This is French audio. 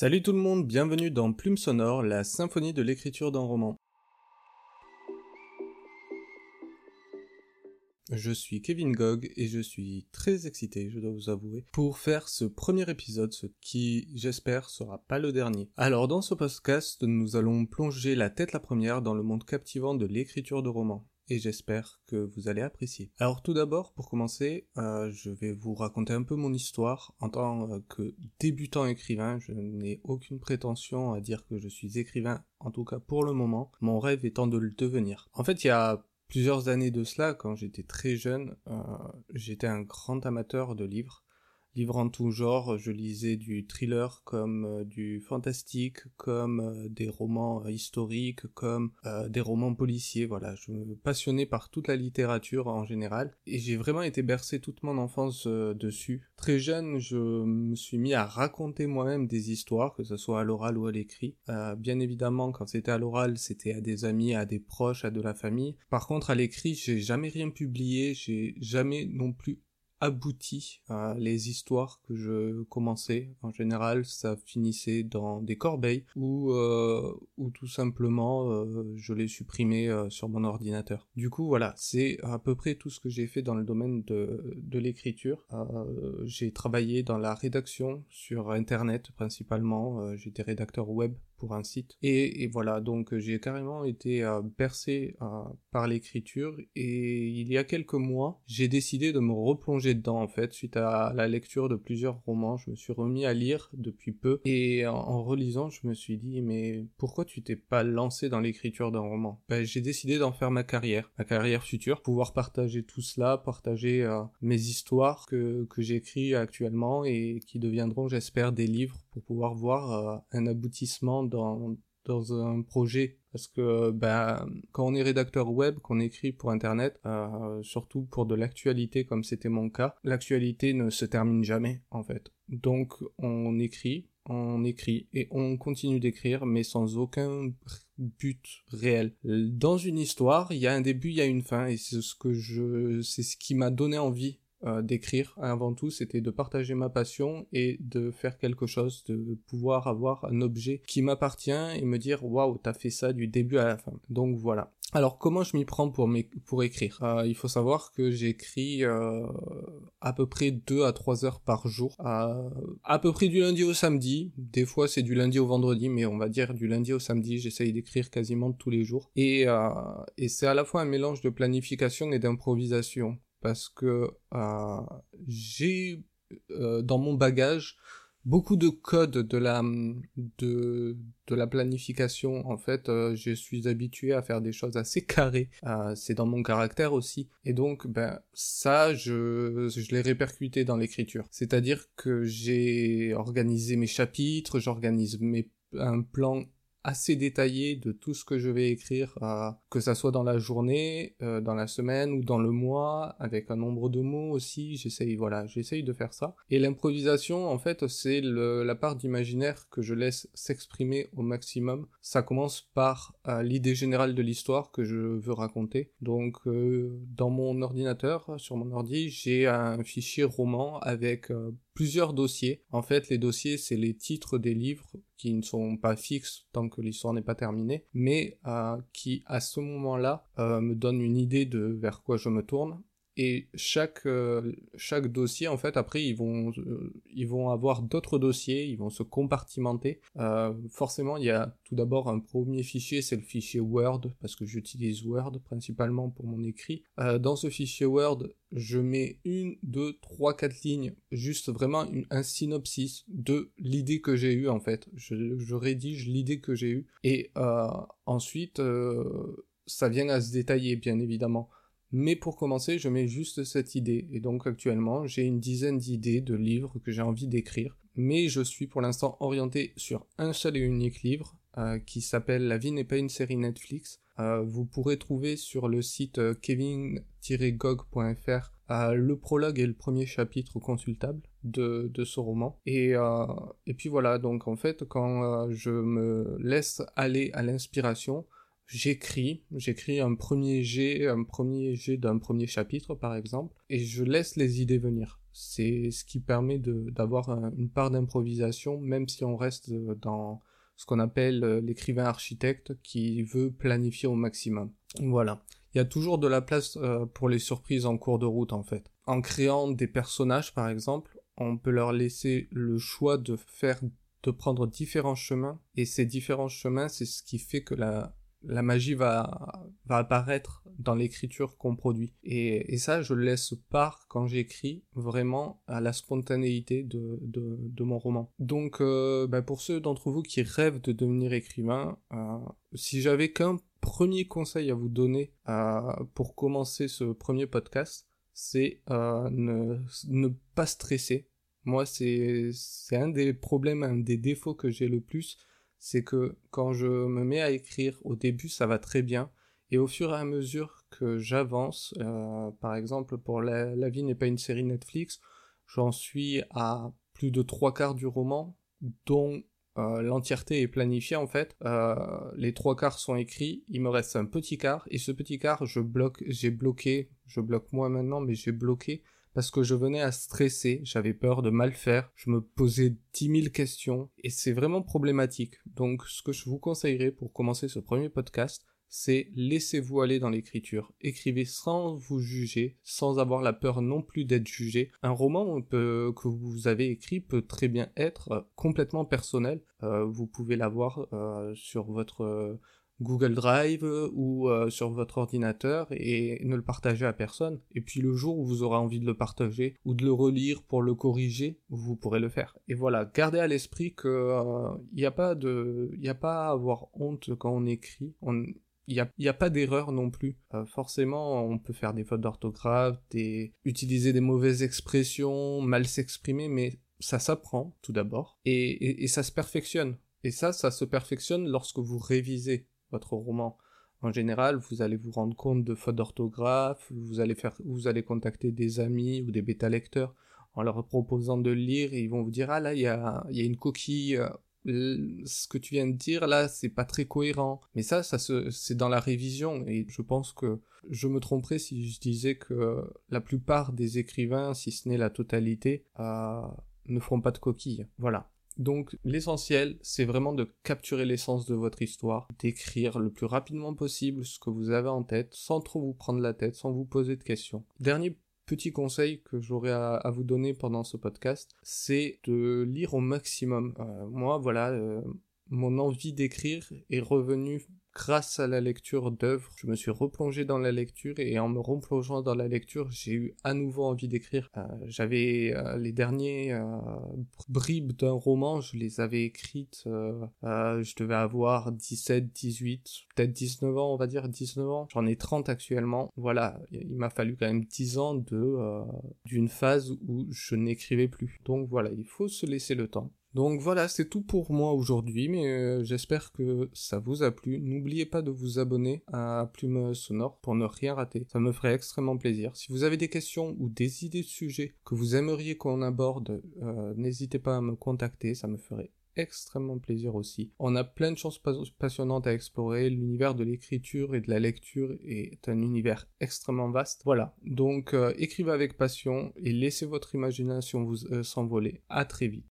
Salut tout le monde, bienvenue dans Plume Sonore, la symphonie de l'écriture d'un roman. Je suis Kevin Gog et je suis très excité, je dois vous avouer, pour faire ce premier épisode, ce qui, j'espère, sera pas le dernier. Alors dans ce podcast, nous allons plonger la tête la première dans le monde captivant de l'écriture de romans et j'espère que vous allez apprécier. Alors tout d'abord, pour commencer, euh, je vais vous raconter un peu mon histoire. En tant euh, que débutant écrivain, je n'ai aucune prétention à dire que je suis écrivain, en tout cas pour le moment, mon rêve étant de le devenir. En fait, il y a plusieurs années de cela, quand j'étais très jeune, euh, j'étais un grand amateur de livres en tout genre. Je lisais du thriller comme euh, du fantastique, comme euh, des romans euh, historiques, comme des romans policiers. Voilà, je me passionnais par toute la littérature en général et j'ai vraiment été bercé toute mon enfance dessus. Très jeune, je me suis mis à raconter moi-même des histoires, que ce soit à l'oral ou à l'écrit. bien évidemment, quand c'était à l'oral, c'était à des amis, à des proches, à de la famille. Par contre, à l'écrit, j'ai jamais rien publié, j'ai jamais non plus abouti. à les histoires que je commençais, en général, ça finissait dans des corbeilles ou euh, ou tout simplement euh, je les supprimais euh, sur mon ordinateur. Du coup, voilà, c'est à peu près tout ce que j'ai fait dans le domaine de, de l'écriture. j'ai travaillé dans la rédaction sur Internet principalement. J'étais rédacteur web pour un site. Et, et voilà, donc j'ai carrément été euh, euh, par l'écriture. Et il y a quelques mois, j'ai décidé de me replonger dedans en fait, suite à la lecture de plusieurs romans, je me suis remis à lire depuis peu. Et en, relisant, je me suis dit mais pourquoi tu t'es pas lancé dans l'écriture d'un roman? Ben, j'ai décidé d'en faire ma carrière, ma carrière future, pouvoir partager tout cela, partager euh, mes histoires que, que j'écris actuellement et qui deviendront j'espère des livres pour pouvoir voir un aboutissement dans, dans un projet parce que ben quand on est rédacteur web, qu'on écrit pour internet, euh, surtout pour de l'actualité comme c'était mon cas, l'actualité ne se termine jamais en fait. Donc on écrit, on écrit et on continue d'écrire mais sans aucun but réel. Dans une histoire, il y a un début, il y a une fin et c'est ce que je c'est ce qui m'a donné envie euh, d'écrire. Avant tout c'était de partager ma passion et de faire quelque chose de pouvoir avoir un objet qui m'appartient et me dire waouh t'as fait ça du début à la fin. Donc voilà. Alors comment je m'y prends pour, pour écrire? Euh, Il faut savoir que j'écris euh, à peu près 2 à 3 heures par jour, à peu près du lundi au samedi, des fois c'est du lundi au vendredi, mais on va dire du lundi au samedi, j'essaye d'écrire quasiment tous les jours. Et, et c'est à la fois un mélange de planification et d'improvisation parce que euh, j'ai euh, dans mon bagage beaucoup de codes de la de de la planification. En fait euh, je suis habitué à faire des choses assez carrées. C'est dans mon caractère aussi. Et donc ben ça je je l'ai répercuté dans l'écriture. C'est-à-dire que j'ai organisé mes chapitres j'organise mes un plan assez détaillé de tout ce que je vais écrire, euh, que ça soit dans la journée, euh, dans la semaine ou dans le mois, avec un nombre de mots aussi. J'essaye, voilà, j'essaye de faire ça. Et l'improvisation, en fait, c'est la part d'imaginaire que je laisse s'exprimer au maximum. Ça commence par euh, l'idée générale de l'histoire que je veux raconter. Donc, dans mon ordinateur, sur mon ordi, j'ai un fichier roman avec plusieurs dossiers. En fait, les dossiers, c'est les titres des livres qui ne sont pas fixes tant que l'histoire n'est pas terminée, mais euh, qui, à ce moment-là, euh, me donnent une idée de vers quoi je me tourne et chaque euh, chaque dossier en fait après ils vont euh, ils vont avoir d'autres dossiers ils vont se compartimenter. Euh, forcément il y a tout d'abord un premier fichier c'est le fichier Word parce que j'utilise Word principalement pour mon écrit. Dans ce fichier Word je mets une deux trois quatre lignes juste vraiment un synopsis de l'idée que j'ai eue en fait. Je, je rédige l'idée que j'ai eue. Et ensuite ça vient à se détailler bien évidemment mais pour commencer, je mets juste cette idée. Et donc actuellement, j'ai une dizaine d'idées de livres que j'ai envie d'écrire. Mais je suis pour l'instant orienté sur un seul et unique livre euh, qui s'appelle La vie n'est pas une série Netflix. Euh, vous pourrez trouver sur le site euh, kevin-gog.fr le prologue et le premier chapitre consultable de, ce roman. Et, et puis voilà, donc en fait, quand je me laisse aller à l'inspiration, j'écris, j'écris un premier jet, un premier jet d'un premier chapitre par exemple, et je laisse les idées venir. C'est ce qui permet d'avoir une part d'improvisation, même si on reste dans ce qu'on appelle l'écrivain architecte qui veut planifier au maximum. Voilà. Il y a toujours de la place pour les surprises en cours de route en fait. En créant des personnages par exemple, on peut leur laisser le choix de faire de prendre différents chemins et ces différents chemins c'est ce qui fait que la la magie va, va apparaître dans l'écriture qu'on produit. Et, et, ça, je laisse part quand j'écris vraiment à la spontanéité de, de, mon roman. Donc, euh, bah pour ceux d'entre vous qui rêvent de devenir écrivain, euh, si j'avais qu'un premier conseil à vous donner euh, pour commencer ce premier podcast, c'est ne, ne pas stresser. Moi, c'est un des problèmes, un des défauts que j'ai le plus, c'est que quand je me mets à écrire, au début ça va très bien, et au fur et à mesure que j'avance, euh, par exemple pour la, vie n'est pas une série Netflix, j'en suis à plus de trois quarts du roman, dont euh, l'entièreté est planifiée en fait. Euh, les trois quarts sont écrits, il me reste un petit quart, et ce petit quart, je bloque, j'ai bloqué, je bloque moi maintenant, mais j'ai bloqué parce que je venais à stresser, j'avais peur de mal faire, je me posais dix mille questions et c'est vraiment problématique. Donc ce que je vous conseillerais pour commencer ce premier podcast, c'est laissez-vous aller dans l'écriture. Écrivez sans vous juger, sans avoir la peur non plus d'être jugé. Un roman que vous avez écrit peut très bien être complètement personnel. Euh, vous pouvez l'avoir euh, sur votre Google Drive ou euh, sur votre ordinateur et ne le partagez à personne. Et puis le jour où vous aurez envie de le partager ou de le relire pour le corriger, vous pourrez le faire. Et voilà, gardez à l'esprit que il euh, n'y a pas de, il a pas à avoir honte quand on écrit. il n'y a, a, pas d'erreur non plus. Euh, forcément, on peut faire des fautes d'orthographe, des... utiliser des mauvaises expressions, mal s'exprimer, mais ça s'apprend tout d'abord et, et, ça se perfectionne. Et ça, ça se perfectionne lorsque vous révisez votre roman. En général, vous allez vous rendre compte de fautes d'orthographe, vous allez faire, vous allez contacter des amis ou des bêta lecteurs en leur proposant de lire et ils vont vous dire ah là il y a, y a une coquille, euh, ce que tu viens de dire là c'est pas très cohérent. Mais ça, ça c'est dans la révision et je pense que je me tromperais si je disais que la plupart des écrivains, si ce n'est la totalité, euh, ne feront pas de coquilles. Voilà. Donc l'essentiel, c'est vraiment de capturer l'essence de votre histoire, d'écrire le plus rapidement possible ce que vous avez en tête, sans trop vous prendre la tête, sans vous poser de questions. Dernier petit conseil que j'aurais à, vous donner pendant ce podcast, c'est de lire au maximum. Euh, moi, voilà, euh, mon envie d'écrire est revenue grâce à la lecture d'œuvres, je me suis replongé dans la lecture et en me replongeant dans la lecture, j'ai eu à nouveau envie d'écrire. Euh, j'avais euh, les derniers euh, bribes d'un roman, je les avais écrites, je devais avoir 17, 18, peut-être 19 ans, on va dire 19 ans. J'en ai 30 actuellement. Voilà, il m'a fallu quand même 10 ans de d'une phase où je n'écrivais plus. Donc voilà, il faut se laisser le temps. Donc voilà, c'est tout pour moi aujourd'hui, mais euh, j'espère que ça vous a plu. N'oubliez pas de vous abonner à Plume Sonore pour ne rien rater. Ça me ferait extrêmement plaisir. Si vous avez des questions ou des idées de sujets que vous aimeriez qu'on aborde, euh, n'hésitez pas à me contacter, ça me ferait extrêmement plaisir aussi. On a plein de choses passionnantes à explorer. L'univers de l'écriture et de la lecture est un univers extrêmement vaste. Voilà. Donc euh, écrivez avec passion et laissez votre imagination vous s'envoler. À très vite.